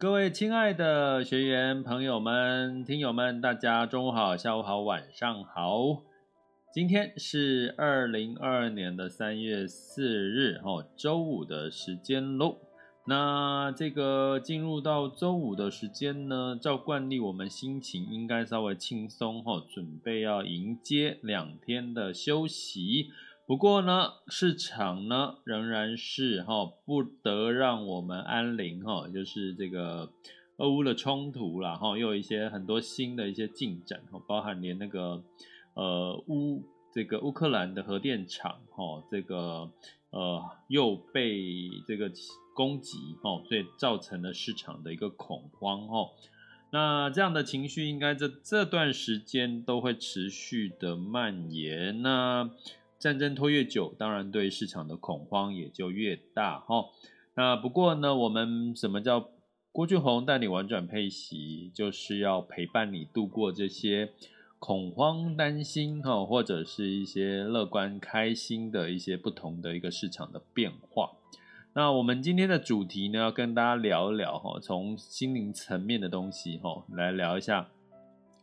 各位亲爱的学员朋友们、听友们，大家中午好、下午好、晚上好。今天是二零二二年的三月四日，哦，周五的时间喽。那这个进入到周五的时间呢，照惯例，我们心情应该稍微轻松，哈，准备要迎接两天的休息。不过呢，市场呢仍然是哈不得让我们安宁哈，就是这个俄乌的冲突啦哈，又有一些很多新的一些进展哈，包含连那个呃乌这个乌克兰的核电厂哈，这个呃又被这个攻击哈，所以造成了市场的一个恐慌哈。那这样的情绪应该这这段时间都会持续的蔓延那。战争拖越久，当然对市场的恐慌也就越大哈。那不过呢，我们什么叫郭俊宏带你玩转配息，就是要陪伴你度过这些恐慌、担心哈，或者是一些乐观、开心的一些不同的一个市场的变化。那我们今天的主题呢，要跟大家聊一聊哈，从心灵层面的东西哈来聊一下。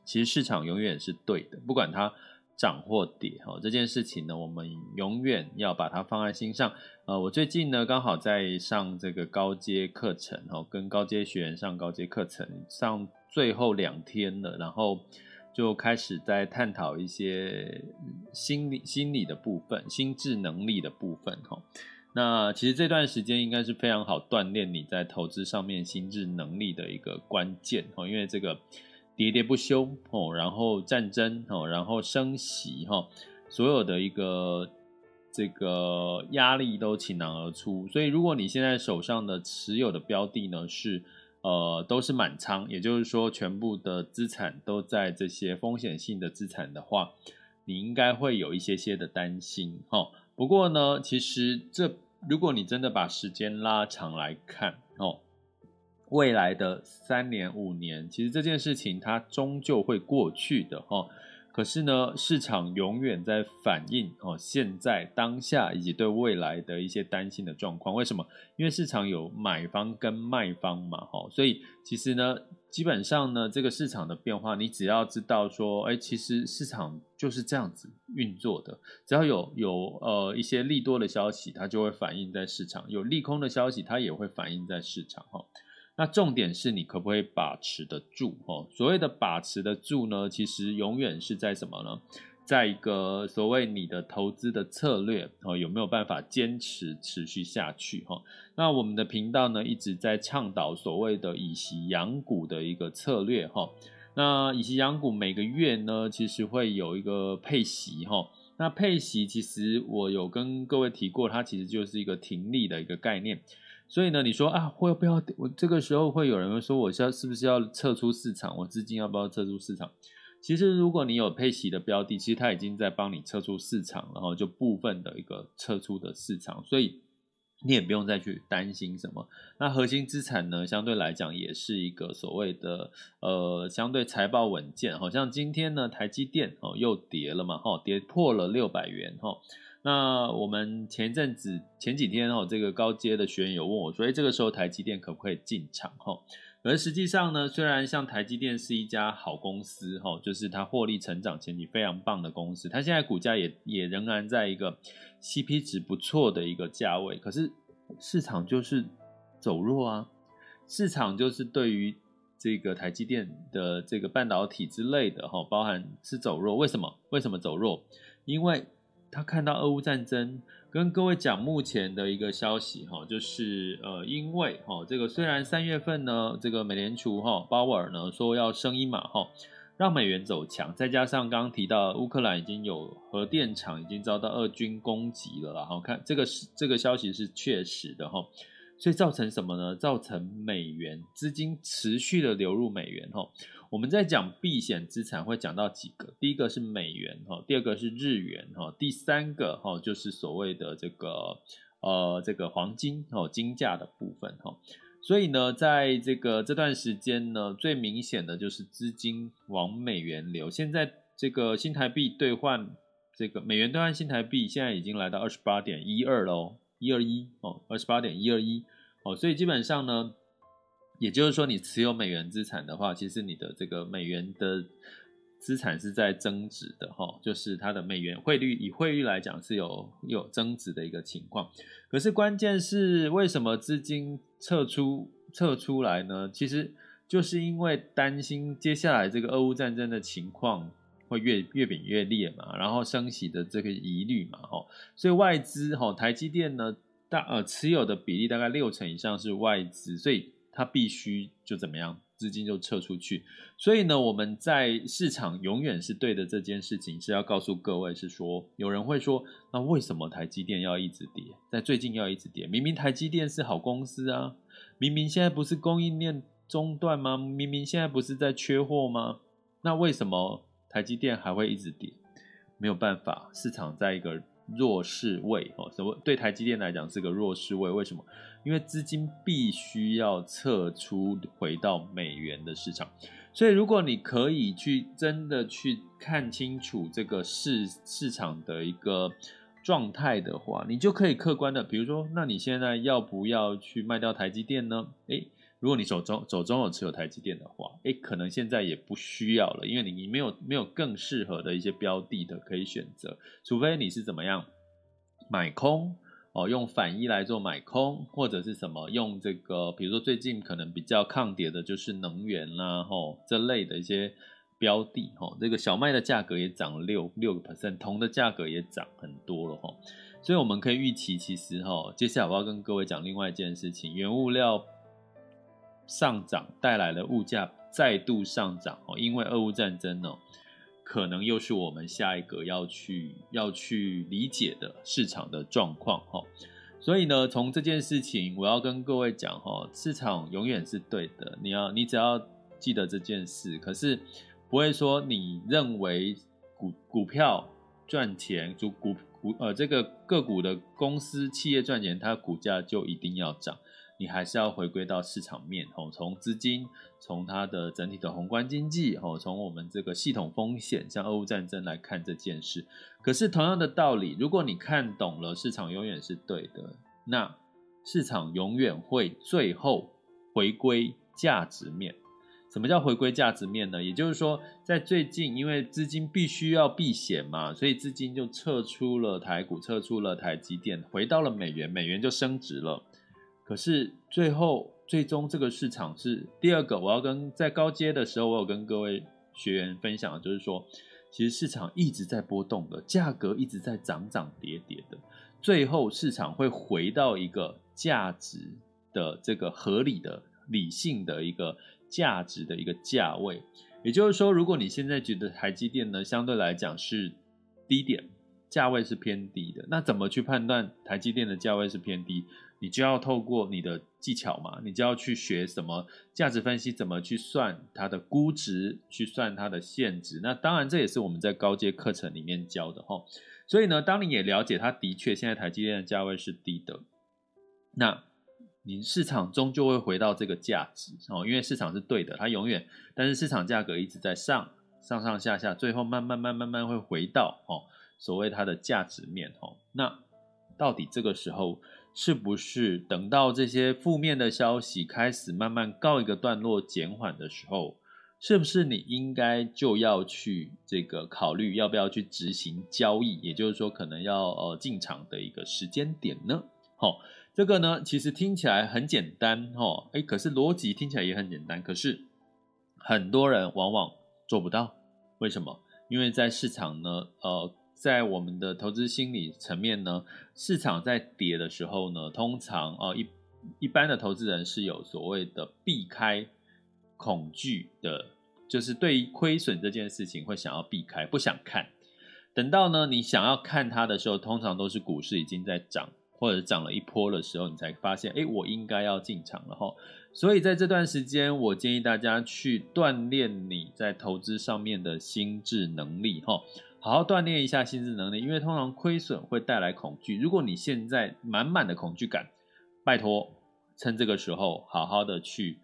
其实市场永远是对的，不管它。涨或跌，哈，这件事情呢，我们永远要把它放在心上。呃，我最近呢，刚好在上这个高阶课程，哈，跟高阶学员上高阶课程，上最后两天了，然后就开始在探讨一些心理心理的部分、心智能力的部分，哈。那其实这段时间应该是非常好锻炼你在投资上面心智能力的一个关键，哈，因为这个。喋喋不休哦，然后战争哦，然后升息哈，所有的一个这个压力都倾囊而出。所以，如果你现在手上的持有的标的呢是呃都是满仓，也就是说全部的资产都在这些风险性的资产的话，你应该会有一些些的担心哈。不过呢，其实这如果你真的把时间拉长来看哦。未来的三年五年，其实这件事情它终究会过去的哈。可是呢，市场永远在反映哦，现在当下以及对未来的一些担心的状况。为什么？因为市场有买方跟卖方嘛，哈。所以其实呢，基本上呢，这个市场的变化，你只要知道说，哎，其实市场就是这样子运作的。只要有有呃一些利多的消息，它就会反映在市场；有利空的消息，它也会反映在市场，哈。那重点是你可不可以把持得住哦？所谓的把持得住呢，其实永远是在什么呢？在一个所谓你的投资的策略哦，有没有办法坚持持续下去哈？那我们的频道呢，一直在倡导所谓的以息养股的一个策略哈。那以息养股每个月呢，其实会有一个配息哈。那配息其实我有跟各位提过，它其实就是一个停利的一个概念。所以呢，你说啊，会不要我这个时候会有人会说，我是要是不是要撤出市场？我资金要不要撤出市场？其实如果你有配息的标的，其实它已经在帮你撤出市场，然后就部分的一个撤出的市场，所以你也不用再去担心什么。那核心资产呢，相对来讲也是一个所谓的呃相对财报稳健，好像今天呢台积电哦又跌了嘛，哈跌破了六百元哈。那我们前一阵子前几天哦，这个高阶的学员有问我说：“哎，这个时候台积电可不可以进场？”哈，而实际上呢，虽然像台积电是一家好公司，哈，就是它获利成长前景非常棒的公司，它现在股价也也仍然在一个 CP 值不错的一个价位，可是市场就是走弱啊，市场就是对于这个台积电的这个半导体之类的，哈，包含是走弱，为什么？为什么走弱？因为他看到俄乌战争。跟各位讲目前的一个消息哈，就是呃，因为哈，这个虽然三月份呢，这个美联储哈鲍威尔呢说要升一码哈，让美元走强，再加上刚刚提到乌克兰已经有核电厂已经遭到俄军攻击了，然后看这个是这个消息是确实的哈，所以造成什么呢？造成美元资金持续的流入美元哈。我们在讲避险资产会讲到几个，第一个是美元哈，第二个是日元哈，第三个哈就是所谓的这个呃这个黄金哦金价的部分哈，所以呢，在这个这段时间呢，最明显的就是资金往美元流。现在这个新台币兑换这个美元兑换新台币，现在已经来到二十八点一二喽，一二一哦，二十八点一二一哦，所以基本上呢。也就是说，你持有美元资产的话，其实你的这个美元的资产是在增值的哈，就是它的美元汇率以汇率来讲是有有增值的一个情况。可是关键是为什么资金撤出撤出来呢？其实就是因为担心接下来这个俄乌战争的情况会越越演越烈嘛，然后升息的这个疑虑嘛，哈，所以外资哈台积电呢大呃持有的比例大概六成以上是外资，所以。它必须就怎么样，资金就撤出去。所以呢，我们在市场永远是对的。这件事情是要告诉各位，是说有人会说，那为什么台积电要一直跌？在最近要一直跌？明明台积电是好公司啊，明明现在不是供应链中断吗？明明现在不是在缺货吗？那为什么台积电还会一直跌？没有办法，市场在一个。弱势位哦，什么对台积电来讲是个弱势位？为什么？因为资金必须要撤出，回到美元的市场。所以，如果你可以去真的去看清楚这个市市场的一个状态的话，你就可以客观的，比如说，那你现在要不要去卖掉台积电呢？诶如果你手中手中有持有台积电的话，诶，可能现在也不需要了，因为你你没有没有更适合的一些标的的可以选择，除非你是怎么样买空哦，用反一来做买空，或者是什么用这个，比如说最近可能比较抗跌的就是能源啦，吼这类的一些标的，吼这个小麦的价格也涨了六六个 percent，铜的价格也涨很多了，吼，所以我们可以预期，其实哈，接下来我要跟各位讲另外一件事情，原物料。上涨带来了物价再度上涨哦，因为俄乌战争呢，可能又是我们下一个要去要去理解的市场的状况哈。所以呢，从这件事情，我要跟各位讲哈，市场永远是对的，你要你只要记得这件事，可是不会说你认为股股票赚钱，就股股呃这个个股的公司企业赚钱，它股价就一定要涨。你还是要回归到市场面，吼，从资金，从它的整体的宏观经济，吼，从我们这个系统风险，像俄乌战争来看这件事。可是同样的道理，如果你看懂了市场永远是对的，那市场永远会最后回归价值面。什么叫回归价值面呢？也就是说，在最近，因为资金必须要避险嘛，所以资金就撤出了台股，撤出了台积电，回到了美元，美元就升值了。可是最后最终这个市场是第二个，我要跟在高阶的时候，我有跟各位学员分享，就是说，其实市场一直在波动的，价格一直在涨涨跌跌的，最后市场会回到一个价值的这个合理的、理性的一个价值的一个价位。也就是说，如果你现在觉得台积电呢相对来讲是低点，价位是偏低的，那怎么去判断台积电的价位是偏低？你就要透过你的技巧嘛，你就要去学什么价值分析，怎么去算它的估值，去算它的现值。那当然这也是我们在高阶课程里面教的哈。所以呢，当你也了解它的确现在台积电的价位是低的，那你市场终究会回到这个价值哦，因为市场是对的，它永远，但是市场价格一直在上上上下下，最后慢慢慢慢慢会回到哦所谓它的价值面哦。那到底这个时候？是不是等到这些负面的消息开始慢慢告一个段落、减缓的时候，是不是你应该就要去这个考虑要不要去执行交易？也就是说，可能要呃进场的一个时间点呢？好，这个呢其实听起来很简单哈，诶，可是逻辑听起来也很简单，可是很多人往往做不到。为什么？因为在市场呢，呃。在我们的投资心理层面呢，市场在跌的时候呢，通常哦一一般的投资人是有所谓的避开恐惧的，就是对于亏损这件事情会想要避开，不想看。等到呢你想要看它的时候，通常都是股市已经在涨或者涨了一波的时候，你才发现，哎，我应该要进场了哈。所以在这段时间，我建议大家去锻炼你在投资上面的心智能力哈。好好锻炼一下心智能力，因为通常亏损会带来恐惧。如果你现在满满的恐惧感，拜托，趁这个时候好好的去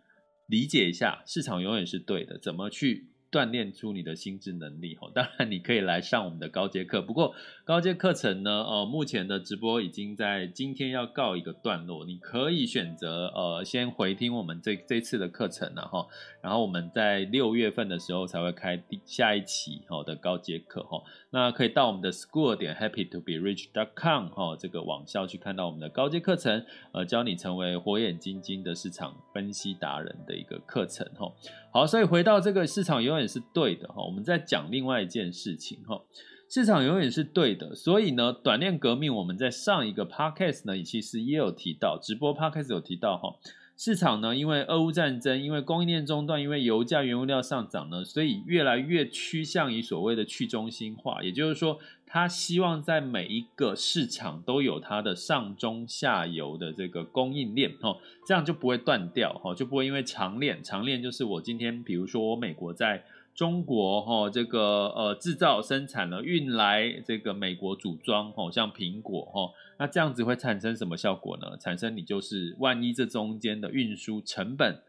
理解一下，市场永远是对的，怎么去？锻炼出你的心智能力哦，当然你可以来上我们的高阶课。不过高阶课程呢，呃，目前的直播已经在今天要告一个段落。你可以选择呃先回听我们这这次的课程然后，然后我们在六月份的时候才会开第下一期哦的高阶课哈。那可以到我们的 school 点 happytoberich.com 哈这个网校去看到我们的高阶课程，呃，教你成为火眼金睛的市场分析达人的一个课程哈。好，所以回到这个市场永远是对的哈。我们再讲另外一件事情哈，市场永远是对的。所以呢，短链革命我们在上一个 podcast 呢，其实也有提到，直播 podcast 有提到哈。市场呢，因为俄乌战争，因为供应链中断，因为油价、原物料上涨呢，所以越来越趋向于所谓的去中心化，也就是说。他希望在每一个市场都有它的上中下游的这个供应链，哦，这样就不会断掉，哦，就不会因为长链，长链就是我今天，比如说我美国在中国，哈，这个呃制造生产了，运来这个美国组装，哦，像苹果，哈，那这样子会产生什么效果呢？产生你就是万一这中间的运输成本。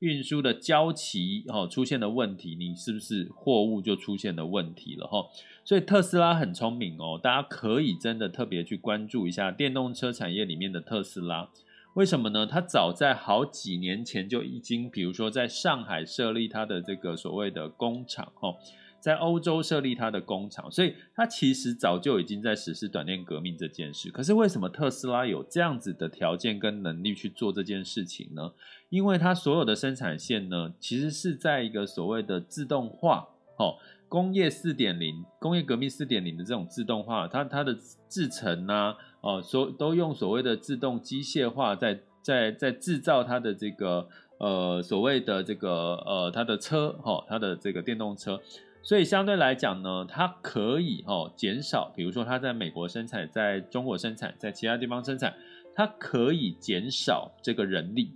运输的交期哦出现了问题，你是不是货物就出现了问题了哈？所以特斯拉很聪明哦，大家可以真的特别去关注一下电动车产业里面的特斯拉。为什么呢？它早在好几年前就已经，比如说在上海设立它的这个所谓的工厂哦。在欧洲设立它的工厂，所以它其实早就已经在实施短链革命这件事。可是为什么特斯拉有这样子的条件跟能力去做这件事情呢？因为它所有的生产线呢，其实是在一个所谓的自动化，哦，工业四点零、工业革命四点零的这种自动化，它它的制程啊，哦，所都用所谓的自动机械化在在在制造它的这个呃所谓的这个呃它的车，哈，它的这个电动车。所以相对来讲呢，它可以哦减少，比如说它在美国生产，在中国生产，在其他地方生产，它可以减少这个人力，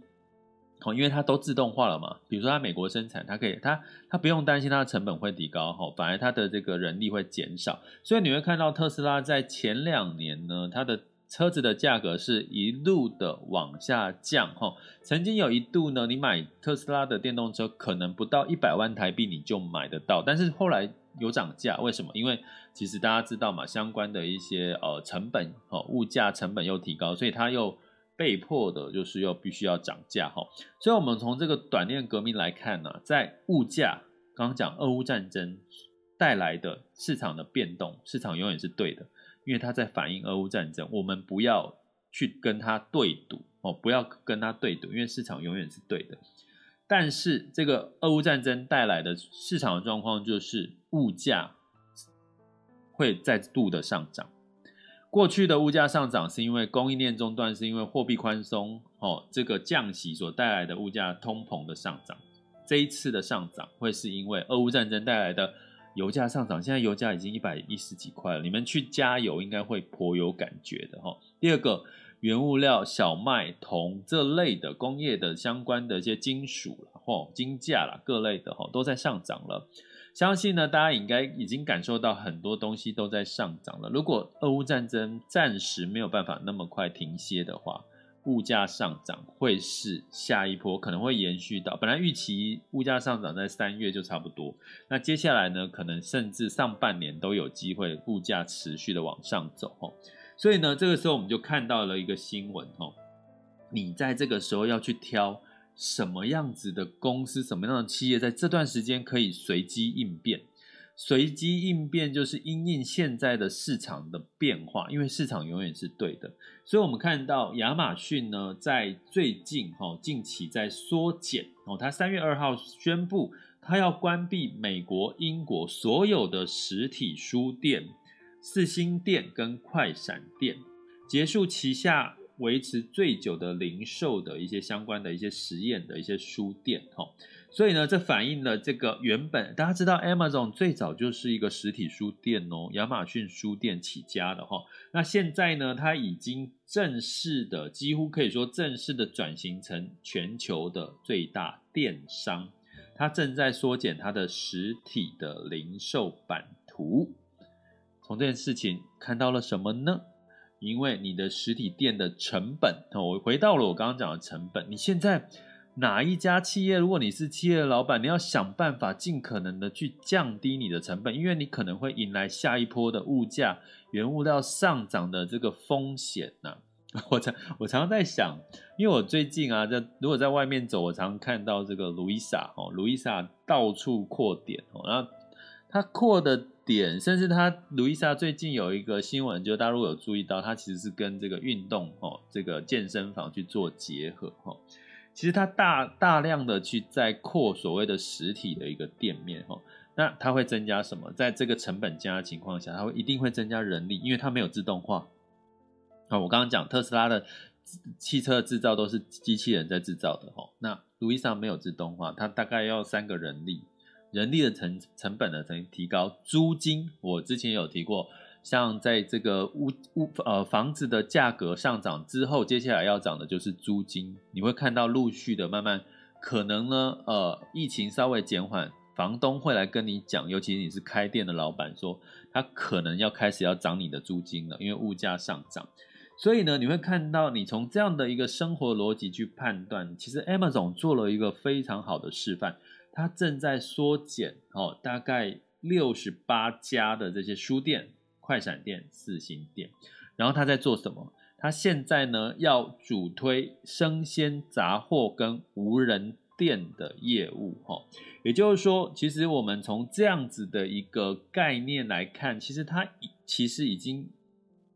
哦，因为它都自动化了嘛。比如说它美国生产，它可以，它它不用担心它的成本会提高，哈，反而它的这个人力会减少。所以你会看到特斯拉在前两年呢，它的。车子的价格是一路的往下降，哈，曾经有一度呢，你买特斯拉的电动车可能不到一百万台币你就买得到，但是后来有涨价，为什么？因为其实大家知道嘛，相关的一些呃成本，哦，物价成本又提高，所以它又被迫的就是又必须要涨价，哈。所以我们从这个短链革命来看呢，在物价，刚刚讲俄乌战争带来的市场的变动，市场永远是对的。因为他在反映俄乌战争，我们不要去跟他对赌哦，不要跟他对赌，因为市场永远是对的。但是这个俄乌战争带来的市场的状况就是物价会再度的上涨。过去的物价上涨是因为供应链中断，是因为货币宽松哦，这个降息所带来的物价通膨的上涨。这一次的上涨会是因为俄乌战争带来的。油价上涨，现在油价已经一百一十几块了。你们去加油应该会颇有感觉的哈。第二个，原物料小麦、铜这类的工业的相关的一些金属了，金价啦各类的哈都在上涨了。相信呢，大家应该已经感受到很多东西都在上涨了。如果俄乌战争暂时没有办法那么快停歇的话，物价上涨会是下一波，可能会延续到本来预期物价上涨在三月就差不多，那接下来呢，可能甚至上半年都有机会物价持续的往上走。所以呢，这个时候我们就看到了一个新闻哦，你在这个时候要去挑什么样子的公司，什么样的企业，在这段时间可以随机应变。随机应变就是因应现在的市场的变化，因为市场永远是对的，所以我们看到亚马逊呢，在最近哈近期在缩减哦，它三月二号宣布，它要关闭美国、英国所有的实体书店、四星店跟快闪店，结束旗下维持最久的零售的一些相关的一些实验的一些书店哈。所以呢，这反映了这个原本大家知道，Amazon 最早就是一个实体书店哦，亚马逊书店起家的哈。那现在呢，它已经正式的，几乎可以说正式的转型成全球的最大电商。它正在缩减它的实体的零售版图。从这件事情看到了什么呢？因为你的实体店的成本，我回到了我刚刚讲的成本，你现在。哪一家企业，如果你是企业的老板，你要想办法尽可能的去降低你的成本，因为你可能会迎来下一波的物价、原物料上涨的这个风险呐、啊。我常我常常在想，因为我最近啊，在如果在外面走，我常看到这个路易莎哦，路易莎到处扩点哦，然后它扩的点，甚至它路易莎最近有一个新闻，就大家如果有注意到，它其实是跟这个运动哦，这个健身房去做结合哦。其实它大大量的去在扩所谓的实体的一个店面哈，那它会增加什么？在这个成本加的情况下，它会一定会增加人力，因为它没有自动化。啊，我刚刚讲特斯拉的汽车制造都是机器人在制造的哈，那路易莎没有自动化，它大概要三个人力，人力的成成本呢，曾提高，租金我之前有提过。像在这个屋屋呃房子的价格上涨之后，接下来要涨的就是租金。你会看到陆续的慢慢，可能呢呃疫情稍微减缓，房东会来跟你讲，尤其你是开店的老板，说他可能要开始要涨你的租金了，因为物价上涨。所以呢，你会看到你从这样的一个生活逻辑去判断，其实 Amazon 做了一个非常好的示范，它正在缩减哦，大概六十八家的这些书店。快闪店、四星店，然后他在做什么？他现在呢要主推生鲜杂货跟无人店的业务，哈，也就是说，其实我们从这样子的一个概念来看，其实他其实已经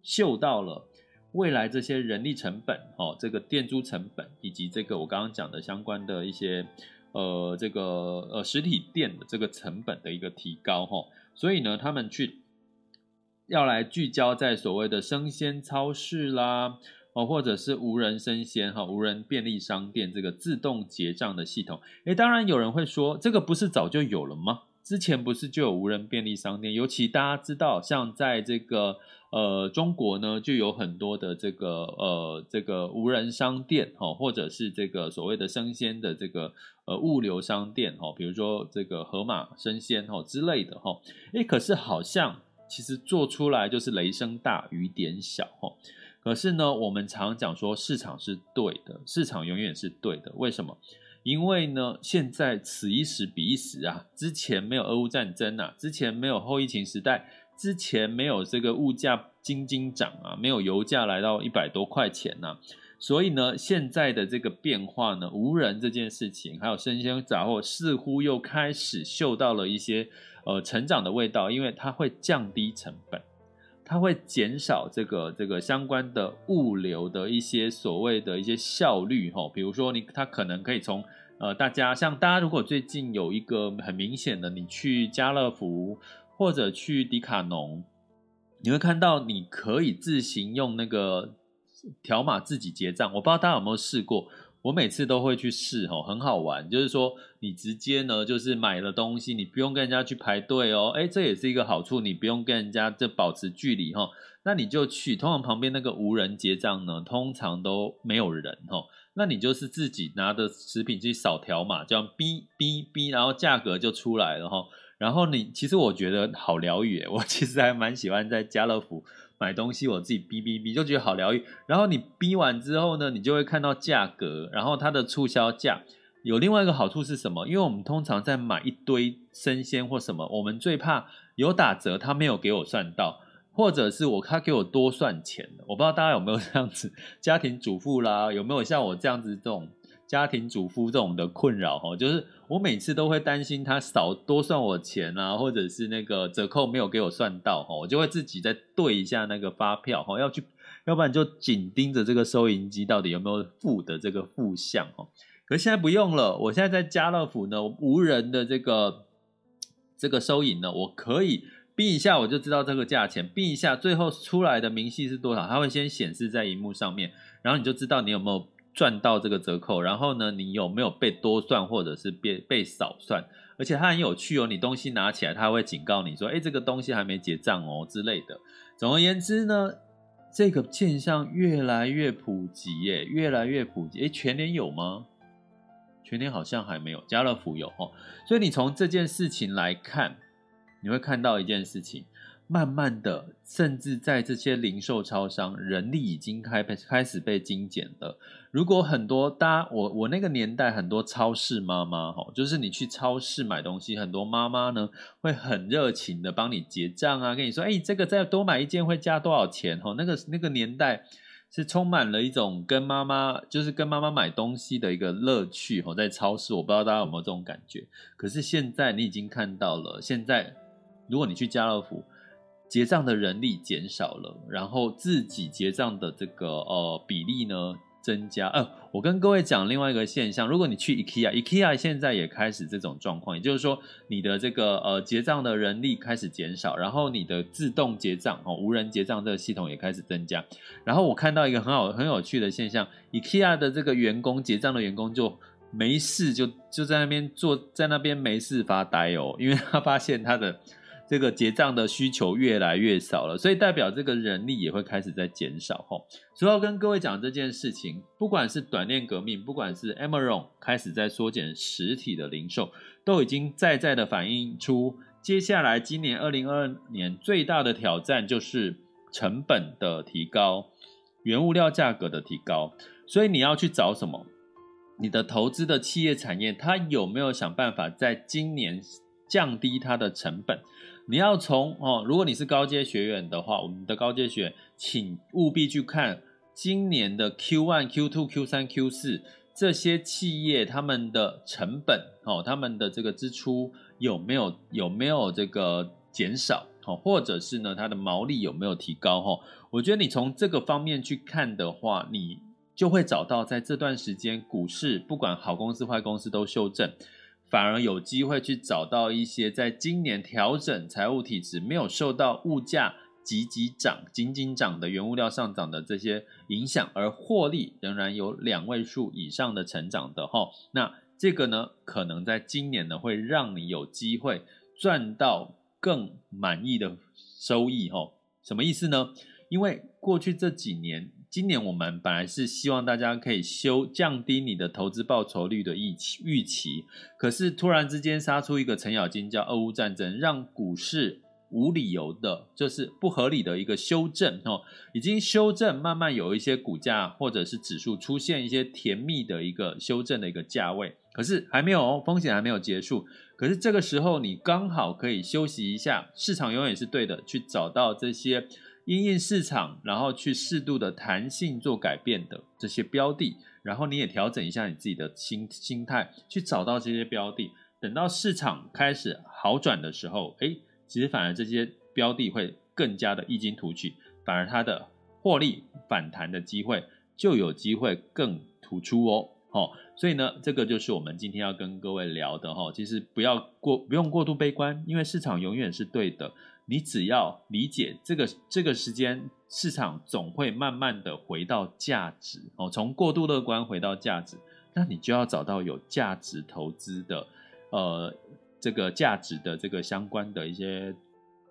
嗅到了未来这些人力成本，哈，这个店租成本以及这个我刚刚讲的相关的一些呃这个呃实体店的这个成本的一个提高，哈，所以呢，他们去。要来聚焦在所谓的生鲜超市啦，哦，或者是无人生鲜哈，无人便利商店这个自动结账的系统。诶，当然有人会说，这个不是早就有了吗？之前不是就有无人便利商店？尤其大家知道，像在这个呃中国呢，就有很多的这个呃这个无人商店哈，或者是这个所谓的生鲜的这个呃物流商店哈，比如说这个盒马生鲜哈之类的哈。诶，可是好像。其实做出来就是雷声大雨点小哈，可是呢，我们常讲说市场是对的，市场永远是对的。为什么？因为呢，现在此一时彼一时啊，之前没有俄乌战争啊，之前没有后疫情时代，之前没有这个物价惊惊涨啊，没有油价来到一百多块钱呐，所以呢，现在的这个变化呢，无人这件事情，还有生鲜杂货，似乎又开始嗅到了一些。呃，成长的味道，因为它会降低成本，它会减少这个这个相关的物流的一些所谓的一些效率哈。比如说你，它可能可以从呃，大家像大家如果最近有一个很明显的，你去家乐福或者去迪卡侬，你会看到你可以自行用那个条码自己结账。我不知道大家有没有试过。我每次都会去试吼，很好玩。就是说，你直接呢，就是买了东西，你不用跟人家去排队哦。诶，这也是一个好处，你不用跟人家这保持距离哈。那你就去，通常旁边那个无人结账呢，通常都没有人哈。那你就是自己拿着食品去扫条码，这样哔哔哔，然后价格就出来了哈。然后你其实我觉得好疗愈，我 其实还蛮喜欢在家乐福。买东西我自己哔哔哔就觉得好疗愈，然后你哔完之后呢，你就会看到价格，然后它的促销价有另外一个好处是什么？因为我们通常在买一堆生鲜或什么，我们最怕有打折，它没有给我算到，或者是我他给我多算钱，我不知道大家有没有 这样子，家庭主妇啦，有没有像我这样子这种家庭主妇这种的困扰哈，就是我每次都会担心他少多算我钱啊，或者是那个折扣没有给我算到哈，我就会自己再对一下那个发票哈，要去，要不然就紧盯着这个收银机到底有没有负的这个负项哈。可现在不用了，我现在在家乐福呢，无人的这个这个收银呢，我可以。逼一下我就知道这个价钱，逼一下最后出来的明细是多少，它会先显示在荧幕上面，然后你就知道你有没有赚到这个折扣，然后呢，你有没有被多算或者是被被少算，而且它很有趣哦，你东西拿起来，它会警告你说，哎，这个东西还没结账哦之类的。总而言之呢，这个现象越来越普及耶，越来越普及。哎，全联有吗？全联好像还没有，家乐福有哦。所以你从这件事情来看。你会看到一件事情，慢慢的，甚至在这些零售超商，人力已经开开始被精简了。如果很多大家，我我那个年代，很多超市妈妈哈，就是你去超市买东西，很多妈妈呢会很热情的帮你结账啊，跟你说，哎，这个再多买一件会加多少钱？哈，那个那个年代是充满了一种跟妈妈，就是跟妈妈买东西的一个乐趣。哈，在超市，我不知道大家有没有这种感觉。可是现在你已经看到了，现在。如果你去家乐福结账的人力减少了，然后自己结账的这个呃比例呢增加。呃，我跟各位讲另外一个现象，如果你去 IKEA，IKEA 现在也开始这种状况，也就是说你的这个呃结账的人力开始减少，然后你的自动结账哦无人结账这个系统也开始增加。然后我看到一个很好很有趣的现象，IKEA 的这个员工结账的员工就没事就就在那边坐在那边没事发呆哦，因为他发现他的。这个结账的需求越来越少了，所以代表这个人力也会开始在减少吼。所以要跟各位讲这件事情，不管是短链革命，不管是 Amazon 开始在缩减实体的零售，都已经在在的反映出，接下来今年二零二二年最大的挑战就是成本的提高，原物料价格的提高。所以你要去找什么？你的投资的企业产业，它有没有想办法在今年降低它的成本？你要从哦，如果你是高阶学员的话，我们的高阶学员，请务必去看今年的 Q1、Q2、Q3、Q4 这些企业他们的成本哦，他们的这个支出有没有有没有这个减少哦，或者是呢，它的毛利有没有提高哈？我觉得你从这个方面去看的话，你就会找到在这段时间股市不管好公司坏公司都修正。反而有机会去找到一些在今年调整财务体质，没有受到物价急急涨、紧紧涨的原物料上涨的这些影响，而获利仍然有两位数以上的成长的哈。那这个呢，可能在今年呢，会让你有机会赚到更满意的收益哈。什么意思呢？因为过去这几年。今年我们本来是希望大家可以修降低你的投资报酬率的预期预期，可是突然之间杀出一个程咬金，叫俄乌战争，让股市无理由的，就是不合理的一个修正哦，已经修正，慢慢有一些股价或者是指数出现一些甜蜜的一个修正的一个价位，可是还没有哦，风险还没有结束，可是这个时候你刚好可以休息一下，市场永远是对的，去找到这些。因应市场，然后去适度的弹性做改变的这些标的，然后你也调整一下你自己的心心态，去找到这些标的。等到市场开始好转的时候，诶，其实反而这些标的会更加的异军突起，反而它的获利反弹的机会就有机会更突出哦。好，所以呢，这个就是我们今天要跟各位聊的哈。其实不要过，不用过度悲观，因为市场永远是对的。你只要理解这个这个时间，市场总会慢慢的回到价值哦，从过度乐观回到价值，那你就要找到有价值投资的，呃，这个价值的这个相关的一些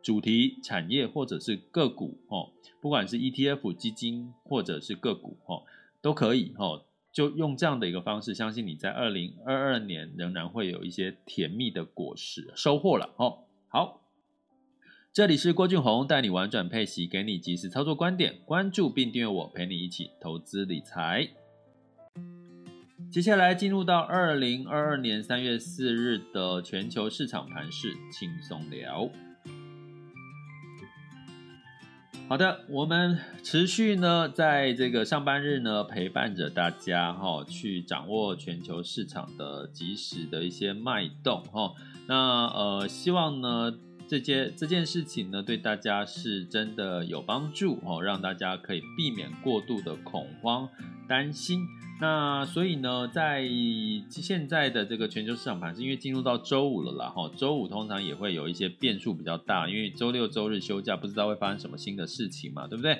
主题产业或者是个股哦，不管是 ETF 基金或者是个股哦，都可以哦，就用这样的一个方式，相信你在二零二二年仍然会有一些甜蜜的果实收获了哦。好。这里是郭俊宏带你玩转配息，给你及时操作观点，关注并订阅我，陪你一起投资理财。接下来进入到二零二二年三月四日的全球市场盘势轻松聊。好的，我们持续呢，在这个上班日呢，陪伴着大家哈、去掌握全球市场的及时的一些脉动哈、那呃，希望呢，这件这件事情呢，对大家是真的有帮助哦，让大家可以避免过度的恐慌担心。那所以呢，在现在的这个全球市场盘，是因为进入到周五了啦，哈，周五通常也会有一些变数比较大，因为周六周日休假，不知道会发生什么新的事情嘛，对不对？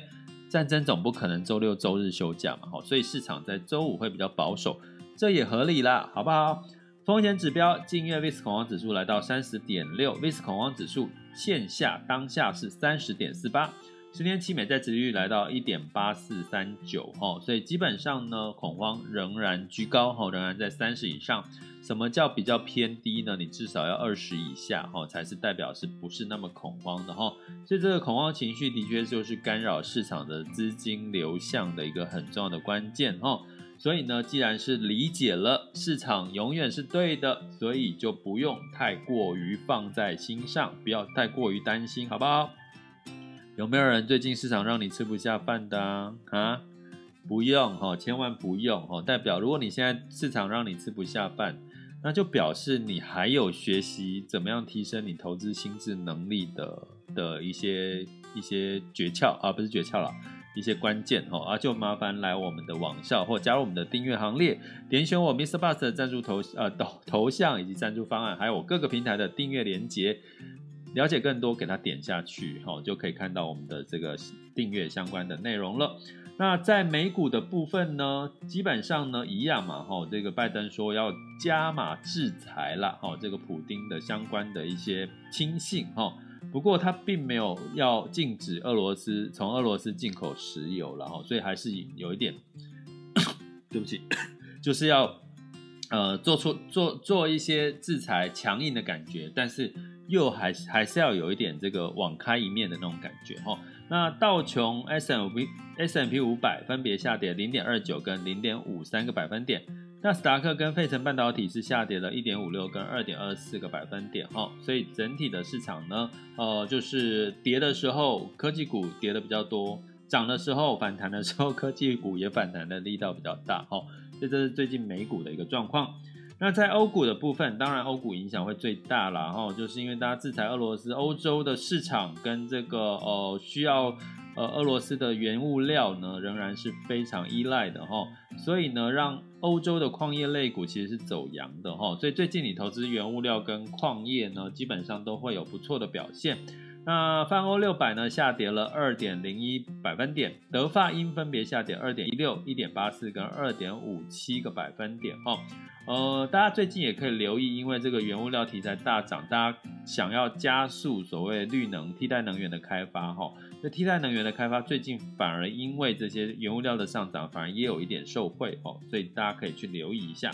战争总不可能周六周日休假嘛，哈，所以市场在周五会比较保守，这也合理啦，好不好？风险指标，近月 VIX 恐慌指数来到三十点六，VIX 恐慌指数线下当下是三十点四八。十年期美债殖利率来到一点八四三九，哈，所以基本上呢，恐慌仍然居高，哈，仍然在三十以上。什么叫比较偏低呢？你至少要二十以下，哈，才是代表是不是那么恐慌的，哈。所以这个恐慌情绪的确就是干扰市场的资金流向的一个很重要的关键，哈。所以呢，既然是理解了市场永远是对的，所以就不用太过于放在心上，不要太过于担心，好不好？有没有人最近市场让你吃不下饭的啊？啊，不用哈，千万不用哈。代表如果你现在市场让你吃不下饭，那就表示你还有学习怎么样提升你投资心智能力的的一些一些诀窍啊，不是诀窍了，一些关键哈。啊，就麻烦来我们的网校或加入我们的订阅行列，点选我 Mr. Bus 的赞助头呃头头像以及赞助方案，还有我各个平台的订阅连接。了解更多，给他点下去，哈，就可以看到我们的这个订阅相关的内容了。那在美股的部分呢，基本上呢一样嘛，哈，这个拜登说要加码制裁了，哈，这个普丁的相关的一些亲信，哈，不过他并没有要禁止俄罗斯从俄罗斯进口石油然后，所以还是有一点，对不起，就是要呃做出做做一些制裁强硬的感觉，但是。又还还是要有一点这个网开一面的那种感觉哈。那道琼 s m p s m p 五百分别下跌零点二九跟零点五三个百分点，纳斯达克跟费城半导体是下跌了一点五六跟二点二四个百分点哈。所以整体的市场呢，呃，就是跌的时候科技股跌的比较多，涨的时候反弹的时候科技股也反弹的力道比较大哈。这这是最近美股的一个状况。那在欧股的部分，当然欧股影响会最大啦，哈，就是因为大家制裁俄罗斯，欧洲的市场跟这个呃需要呃俄罗斯的原物料呢，仍然是非常依赖的哈，所以呢，让欧洲的矿业类股其实是走阳的哈，所以最近你投资原物料跟矿业呢，基本上都会有不错的表现。那泛欧六百呢，下跌了二点零一百分点，德法英分别下跌二点一六、一点八四跟二点五七个百分点哦。呃，大家最近也可以留意，因为这个原物料题材大涨，大家想要加速所谓绿能替代能源的开发哈。那替代能源的开发最近反而因为这些原物料的上涨，反而也有一点受惠哦，所以大家可以去留意一下。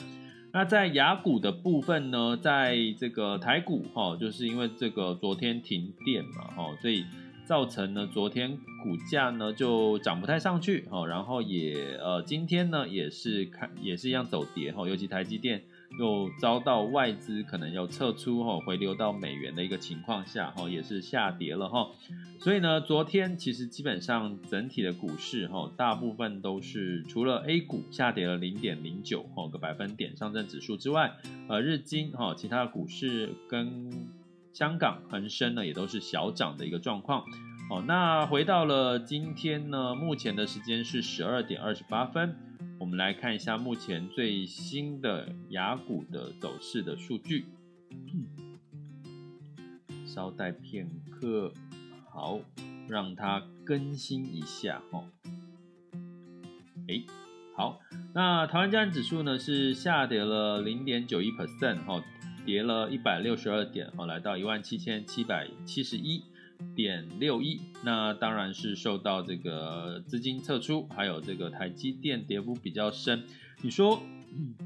那在雅股的部分呢，在这个台股哈，就是因为这个昨天停电嘛哈，所以造成呢昨天股价呢就涨不太上去哈，然后也呃今天呢也是看也是一样走跌哈，尤其台积电。又遭到外资可能要撤出哈，回流到美元的一个情况下哈，也是下跌了哈。所以呢，昨天其实基本上整体的股市哈，大部分都是除了 A 股下跌了零点零九个百分点，上证指数之外，呃，日经哈，其他的股市跟香港恒生呢也都是小涨的一个状况。哦，那回到了今天呢，目前的时间是十二点二十八分。我们来看一下目前最新的雅股的走势的数据。稍待片刻，好，让它更新一下哈。哎，好，那台湾加权指数呢是下跌了零点九一 percent 哈，跌了一百六十二点哈，来到一万七千七百七十一。点六亿，那当然是受到这个资金撤出，还有这个台积电跌幅比较深。你说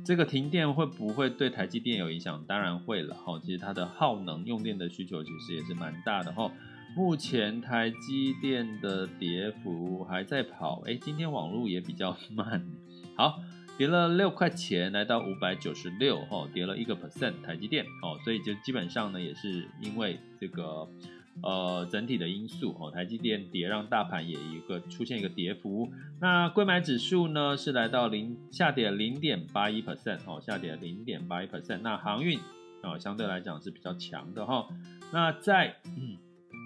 这个停电会不会对台积电有影响？当然会了哈。其实它的耗能用电的需求其实也是蛮大的哈。目前台积电的跌幅还在跑，哎，今天网络也比较慢，好，跌了六块钱，来到五百九十六哈，跌了一个 percent，台积电哦，所以就基本上呢也是因为这个。呃整体的因素哦，台积电跌让大盘也一个出现一个跌幅。那贵买指数呢是来到零下跌零点八一 percent 哦，下跌零点八一 percent。那航运啊、哦、相对来讲是比较强的哈、哦。那在。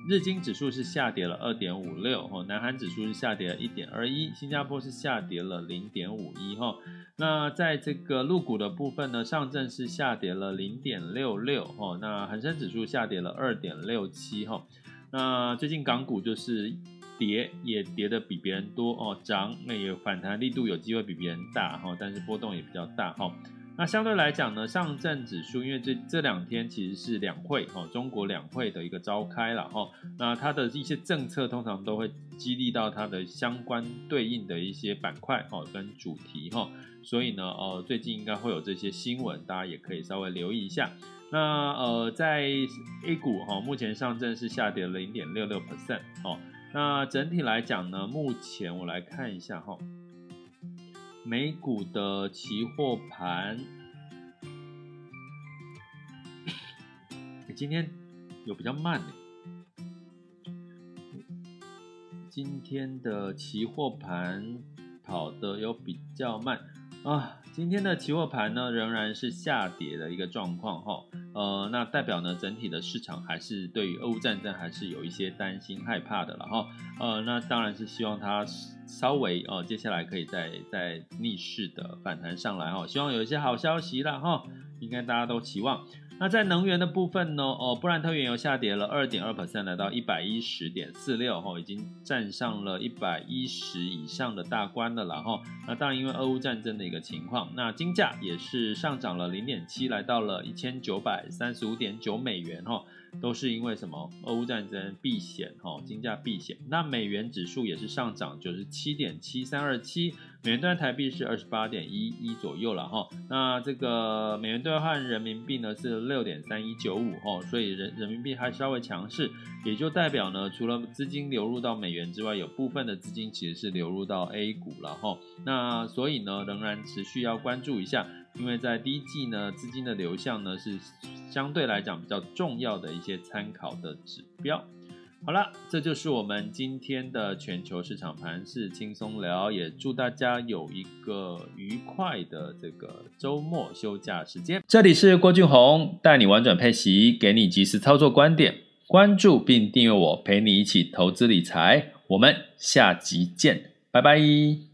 日经指数是下跌了二点五六，哈，南韩指数是下跌了一点二一，新加坡是下跌了零点五一，哈。那在这个陆股的部分呢，上证是下跌了零点六六，哈。那恒生指数下跌了二点六七，哈。那最近港股就是跌，也跌得比别人多哦，涨那也反弹力度有机会比别人大，哈，但是波动也比较大，哈。那相对来讲呢，上证指数因为这这两天其实是两会哈，中国两会的一个召开了哈，那它的一些政策通常都会激励到它的相关对应的一些板块哈跟主题哈，所以呢呃最近应该会有这些新闻，大家也可以稍微留意一下。那呃在 A 股哈，目前上证是下跌了零点六六 percent 哦，那整体来讲呢，目前我来看一下哈。美股的期货盘，今天有比较慢呢。今天的期货盘跑的有比较慢啊。今天的期货盘呢，仍然是下跌的一个状况哈。呃，那代表呢，整体的市场还是对于俄乌战争还是有一些担心害怕的了哈。呃，那当然是希望它稍微呃接下来可以再再逆势的反弹上来哈。希望有一些好消息了哈，应该大家都期望。那在能源的部分呢？哦，布兰特原油下跌了二点二 percent，来到一百一十点四六，哈，已经站上了一百一十以上的大关了，啦，哈，那当然因为俄乌战争的一个情况，那金价也是上涨了零点七，来到了一千九百三十五点九美元，哈。都是因为什么？俄乌战争避险，哈，金价避险。那美元指数也是上涨，九十七点七三二七，美元兑台币是二十八点一一左右了，哈。那这个美元兑换人民币呢是六点三一九五，哈，所以人人民币还稍微强势，也就代表呢，除了资金流入到美元之外，有部分的资金其实是流入到 A 股了，哈。那所以呢，仍然持续要关注一下。因为在第一季呢，资金的流向呢是相对来讲比较重要的一些参考的指标。好了，这就是我们今天的全球市场盘势轻松聊，也祝大家有一个愉快的这个周末休假时间。这里是郭俊宏，带你玩转配息，给你及时操作观点，关注并订阅我，陪你一起投资理财。我们下集见，拜拜。